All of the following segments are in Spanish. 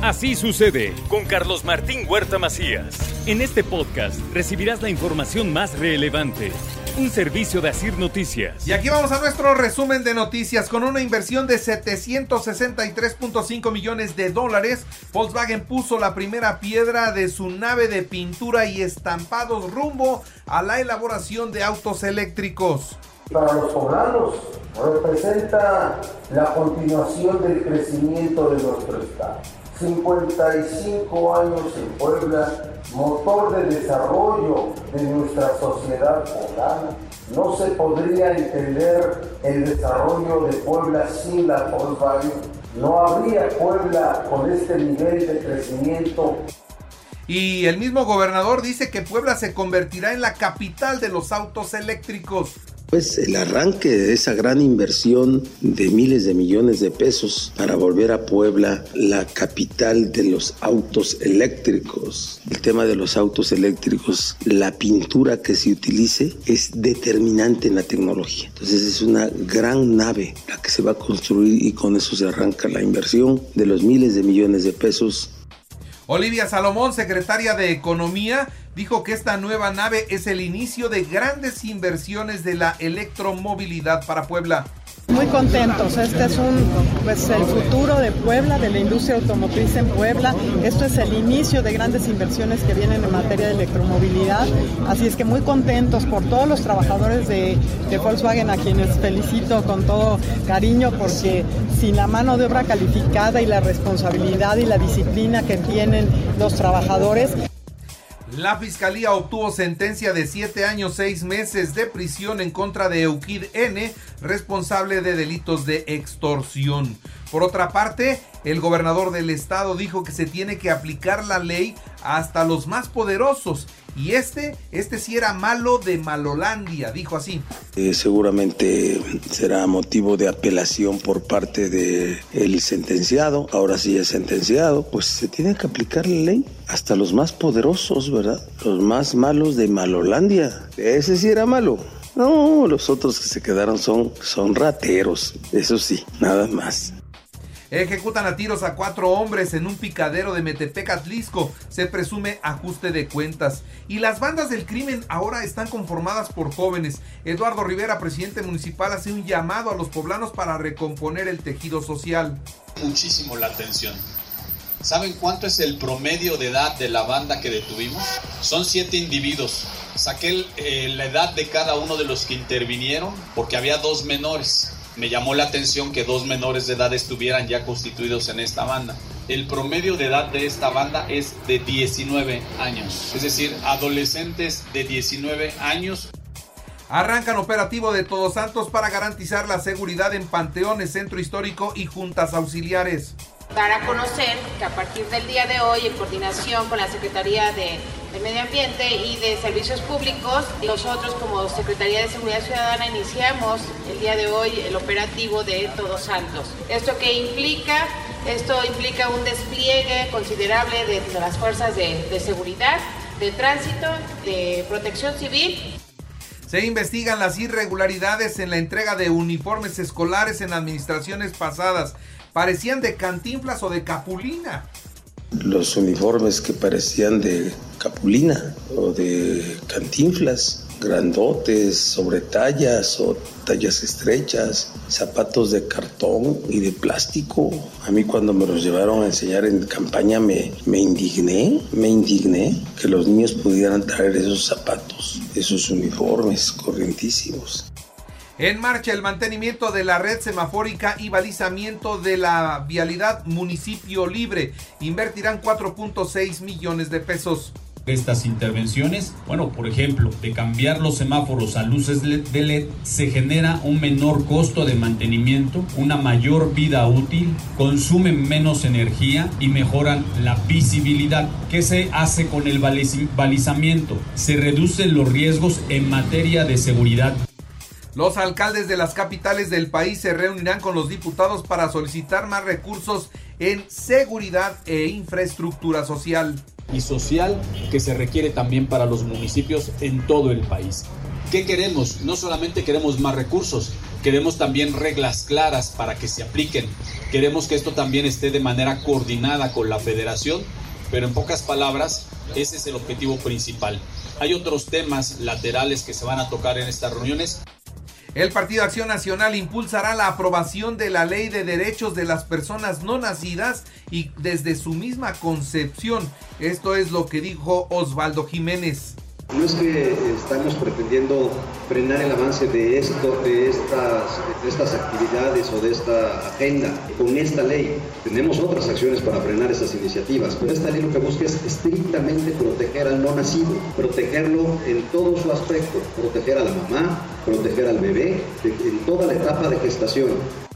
Así sucede con Carlos Martín Huerta Macías. En este podcast recibirás la información más relevante. Un servicio de Asir Noticias. Y aquí vamos a nuestro resumen de noticias. Con una inversión de 763.5 millones de dólares, Volkswagen puso la primera piedra de su nave de pintura y estampados rumbo a la elaboración de autos eléctricos. Para los poblanos representa la continuación del crecimiento de nuestro Estado 55 años en Puebla, motor de desarrollo de nuestra sociedad poblana. No se podría entender el desarrollo de Puebla sin la Volkswagen. No habría Puebla con este nivel de crecimiento y el mismo gobernador dice que Puebla se convertirá en la capital de los autos eléctricos. Pues el arranque de esa gran inversión de miles de millones de pesos para volver a Puebla la capital de los autos eléctricos. El tema de los autos eléctricos, la pintura que se utilice es determinante en la tecnología. Entonces es una gran nave la que se va a construir y con eso se arranca la inversión de los miles de millones de pesos Olivia Salomón, secretaria de Economía, dijo que esta nueva nave es el inicio de grandes inversiones de la electromovilidad para Puebla. Muy contentos, este es un, pues, el futuro de Puebla, de la industria automotriz en Puebla. Esto es el inicio de grandes inversiones que vienen en materia de electromovilidad. Así es que muy contentos por todos los trabajadores de, de Volkswagen, a quienes felicito con todo cariño, porque sin la mano de obra calificada y la responsabilidad y la disciplina que tienen los trabajadores, la fiscalía obtuvo sentencia de 7 años 6 meses de prisión en contra de Eukid N, responsable de delitos de extorsión. Por otra parte, el gobernador del estado dijo que se tiene que aplicar la ley hasta los más poderosos y este, este sí era malo de Malolandia, dijo así. Eh, seguramente será motivo de apelación por parte del el sentenciado. Ahora sí es sentenciado, pues se tiene que aplicar la ley hasta los más poderosos, ¿verdad? Los más malos de Malolandia. Ese sí era malo. No, los otros que se quedaron son, son rateros. Eso sí, nada más. Ejecutan a tiros a cuatro hombres en un picadero de Metepec, Atlisco. Se presume ajuste de cuentas. Y las bandas del crimen ahora están conformadas por jóvenes. Eduardo Rivera, presidente municipal, hace un llamado a los poblanos para recomponer el tejido social. Muchísimo la atención. ¿Saben cuánto es el promedio de edad de la banda que detuvimos? Son siete individuos. Saqué eh, la edad de cada uno de los que intervinieron porque había dos menores me llamó la atención que dos menores de edad estuvieran ya constituidos en esta banda. El promedio de edad de esta banda es de 19 años, es decir, adolescentes de 19 años. Arrancan operativo de Todos Santos para garantizar la seguridad en panteones, centro histórico y juntas auxiliares dar a conocer que a partir del día de hoy, en coordinación con la Secretaría de, Medio Ambiente y de Servicios Públicos, nosotros como Secretaría de Seguridad Ciudadana iniciamos el día de hoy el operativo de Todos Santos. ¿Esto qué implica? Esto implica un despliegue considerable de, las fuerzas de, de seguridad, de tránsito, de protección civil se investigan las irregularidades en la entrega de uniformes escolares en administraciones pasadas parecían de cantinflas o de capulina. Los uniformes que parecían de capulina o de cantinflas, grandotes, sobre tallas o tallas estrechas, zapatos de cartón y de plástico. A mí cuando me los llevaron a enseñar en campaña me, me indigné, me indigné que los niños pudieran traer esos zapatos, esos uniformes corrientísimos. En marcha el mantenimiento de la red semafórica y balizamiento de la vialidad municipio libre. Invertirán 4.6 millones de pesos estas intervenciones? Bueno, por ejemplo, de cambiar los semáforos a luces de LED se genera un menor costo de mantenimiento, una mayor vida útil, consumen menos energía y mejoran la visibilidad. ¿Qué se hace con el balizamiento? Se reducen los riesgos en materia de seguridad los alcaldes de las capitales del país se reunirán con los diputados para solicitar más recursos en seguridad e infraestructura social. Y social que se requiere también para los municipios en todo el país. ¿Qué queremos? No solamente queremos más recursos, queremos también reglas claras para que se apliquen Queremos que esto también esté de manera coordinada con la federación, pero en pocas palabras, ese es el objetivo principal. Hay otros temas laterales que se van a tocar en estas reuniones. El Partido Acción Nacional impulsará la aprobación de la Ley de Derechos de las Personas No Nacidas y desde su misma concepción. Esto es lo que dijo Osvaldo Jiménez. No es que estamos pretendiendo frenar el avance de, esto, de, estas, de estas actividades o de esta agenda con esta ley. Tenemos otras acciones para frenar esas iniciativas, pero esta ley lo que busca es estrictamente proteger al no nacido, protegerlo en todo su aspecto, proteger a la mamá, proteger al bebé en toda la etapa de gestación.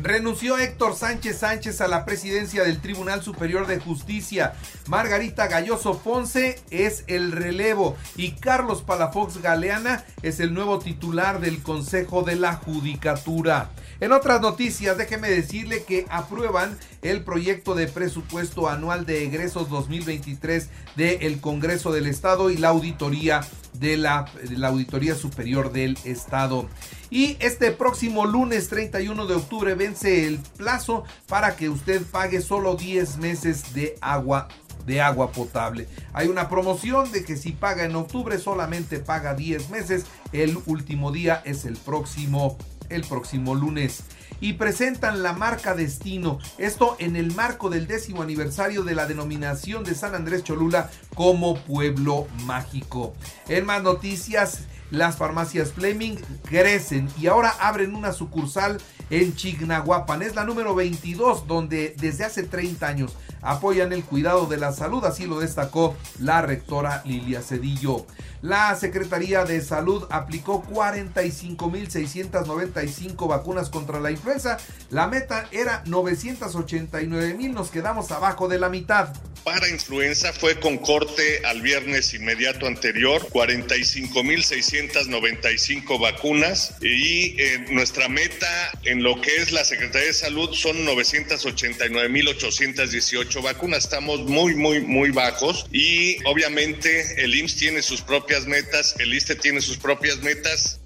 Renunció Héctor Sánchez Sánchez a la presidencia del Tribunal Superior de Justicia. Margarita Galloso Ponce es el relevo y Carlos Palafox Galeana es el nuevo titular del Consejo de la Judicatura. En otras noticias, déjeme decirle que aprueban el proyecto de presupuesto anual de egresos 2023 del Congreso del Estado y la auditoría de la, la Auditoría Superior del Estado. Y este próximo lunes 31 de octubre vence el plazo para que usted pague solo 10 meses de agua de agua potable. Hay una promoción de que si paga en octubre solamente paga 10 meses. El último día es el próximo el próximo lunes. Y presentan la marca Destino, esto en el marco del décimo aniversario de la denominación de San Andrés Cholula como pueblo mágico. En más noticias, las farmacias Fleming crecen y ahora abren una sucursal en Chignahuapan. Es la número 22 donde desde hace 30 años apoyan el cuidado de la salud, así lo destacó la rectora Lilia Cedillo. La Secretaría de Salud aplicó 45.695 vacunas contra la influenza. La meta era 989.000, nos quedamos abajo de la mitad. Para influenza fue con corte al viernes inmediato anterior, 45.695 vacunas y eh, nuestra meta en lo que es la Secretaría de Salud son 989.818 vacunas. Estamos muy, muy, muy bajos y obviamente el IMSS tiene sus propias metas, el ISTE tiene sus propias metas.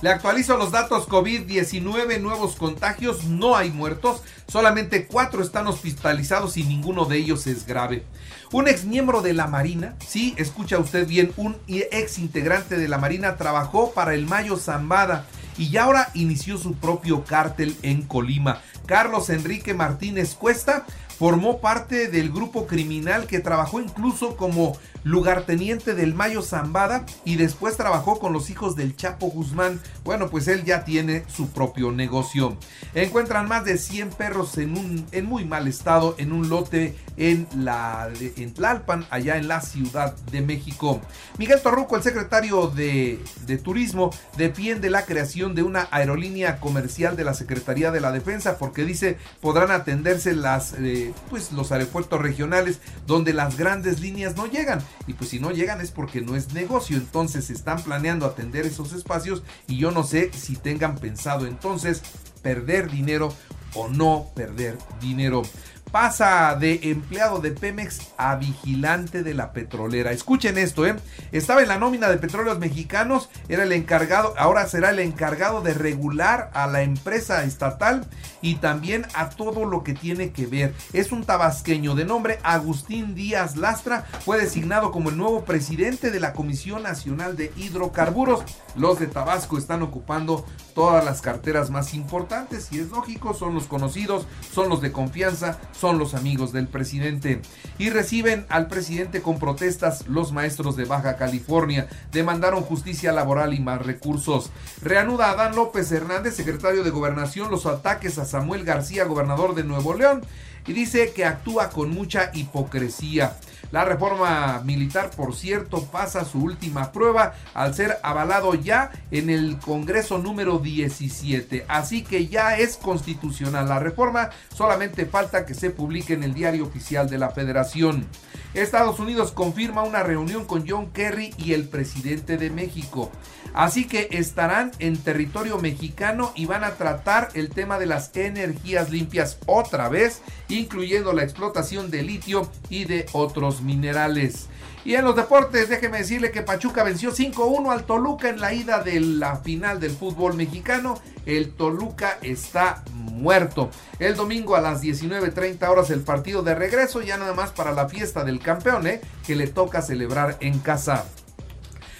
Le actualizo los datos COVID-19, nuevos contagios, no hay muertos, solamente cuatro están hospitalizados y ninguno de ellos es grave. Un ex miembro de la Marina, sí, escucha usted bien, un ex integrante de la Marina trabajó para el Mayo Zambada y ya ahora inició su propio cártel en Colima. Carlos Enrique Martínez Cuesta formó parte del grupo criminal que trabajó incluso como lugarteniente del Mayo Zambada y después trabajó con los hijos del Chapo Guzmán. Bueno, pues él ya tiene su propio negocio. Encuentran más de 100 perros en, un, en muy mal estado en un lote en, la, en Tlalpan, allá en la Ciudad de México. Miguel Torruco, el secretario de, de Turismo, defiende la creación de una aerolínea comercial de la Secretaría de la Defensa porque dice podrán atenderse las, eh, pues, los aeropuertos regionales donde las grandes líneas no llegan y pues si no llegan es porque no es negocio, entonces están planeando atender esos espacios y yo no sé si tengan pensado entonces perder dinero o no perder dinero pasa de empleado de Pemex a vigilante de la petrolera. Escuchen esto, ¿eh? Estaba en la nómina de petróleos mexicanos, era el encargado, ahora será el encargado de regular a la empresa estatal y también a todo lo que tiene que ver. Es un tabasqueño de nombre Agustín Díaz Lastra, fue designado como el nuevo presidente de la Comisión Nacional de Hidrocarburos. Los de Tabasco están ocupando todas las carteras más importantes y es lógico, son los conocidos, son los de confianza, son los amigos del presidente. Y reciben al presidente con protestas los maestros de Baja California. Demandaron justicia laboral y más recursos. Reanuda Adán López Hernández, secretario de Gobernación, los ataques a Samuel García, gobernador de Nuevo León. Y dice que actúa con mucha hipocresía. La reforma militar, por cierto, pasa su última prueba al ser avalado ya en el Congreso número 17. Así que ya es constitucional la reforma, solamente falta que se publique en el diario oficial de la Federación. Estados Unidos confirma una reunión con John Kerry y el presidente de México. Así que estarán en territorio mexicano y van a tratar el tema de las energías limpias otra vez incluyendo la explotación de litio y de otros minerales. Y en los deportes, déjeme decirle que Pachuca venció 5-1 al Toluca en la ida de la final del fútbol mexicano. El Toluca está muerto. El domingo a las 19.30 horas el partido de regreso, ya nada más para la fiesta del campeón, ¿eh? que le toca celebrar en casa.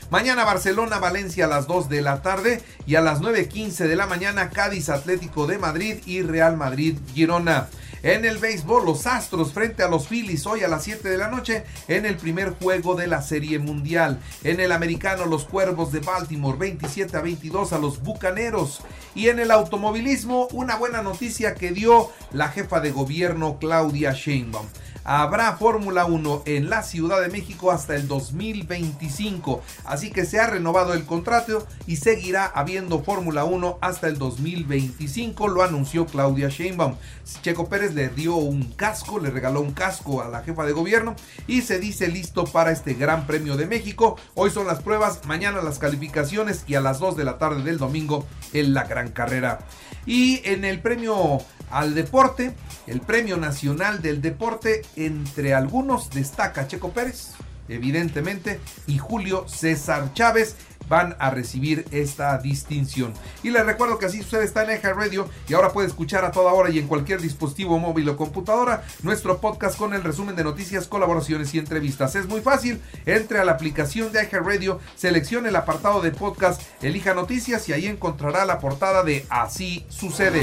Mañana Barcelona, Valencia a las 2 de la tarde y a las 9.15 de la mañana Cádiz Atlético de Madrid y Real Madrid Girona. En el béisbol, los Astros frente a los Phillies hoy a las 7 de la noche en el primer juego de la Serie Mundial. En el americano, los Cuervos de Baltimore 27 a 22 a los Bucaneros. Y en el automovilismo, una buena noticia que dio la jefa de gobierno Claudia Sheinbaum habrá Fórmula 1 en la Ciudad de México hasta el 2025. Así que se ha renovado el contrato y seguirá habiendo Fórmula 1 hasta el 2025, lo anunció Claudia Sheinbaum. Checo Pérez le dio un casco, le regaló un casco a la jefa de gobierno y se dice listo para este Gran Premio de México. Hoy son las pruebas, mañana las calificaciones y a las 2 de la tarde del domingo en la gran carrera. Y en el premio al deporte, el Premio Nacional del Deporte, entre algunos destaca Checo Pérez, evidentemente, y Julio César Chávez van a recibir esta distinción. Y les recuerdo que así sucede está en Eja Radio y ahora puede escuchar a toda hora y en cualquier dispositivo móvil o computadora nuestro podcast con el resumen de noticias, colaboraciones y entrevistas. Es muy fácil, entre a la aplicación de Eja Radio, seleccione el apartado de podcast, elija noticias y ahí encontrará la portada de Así sucede.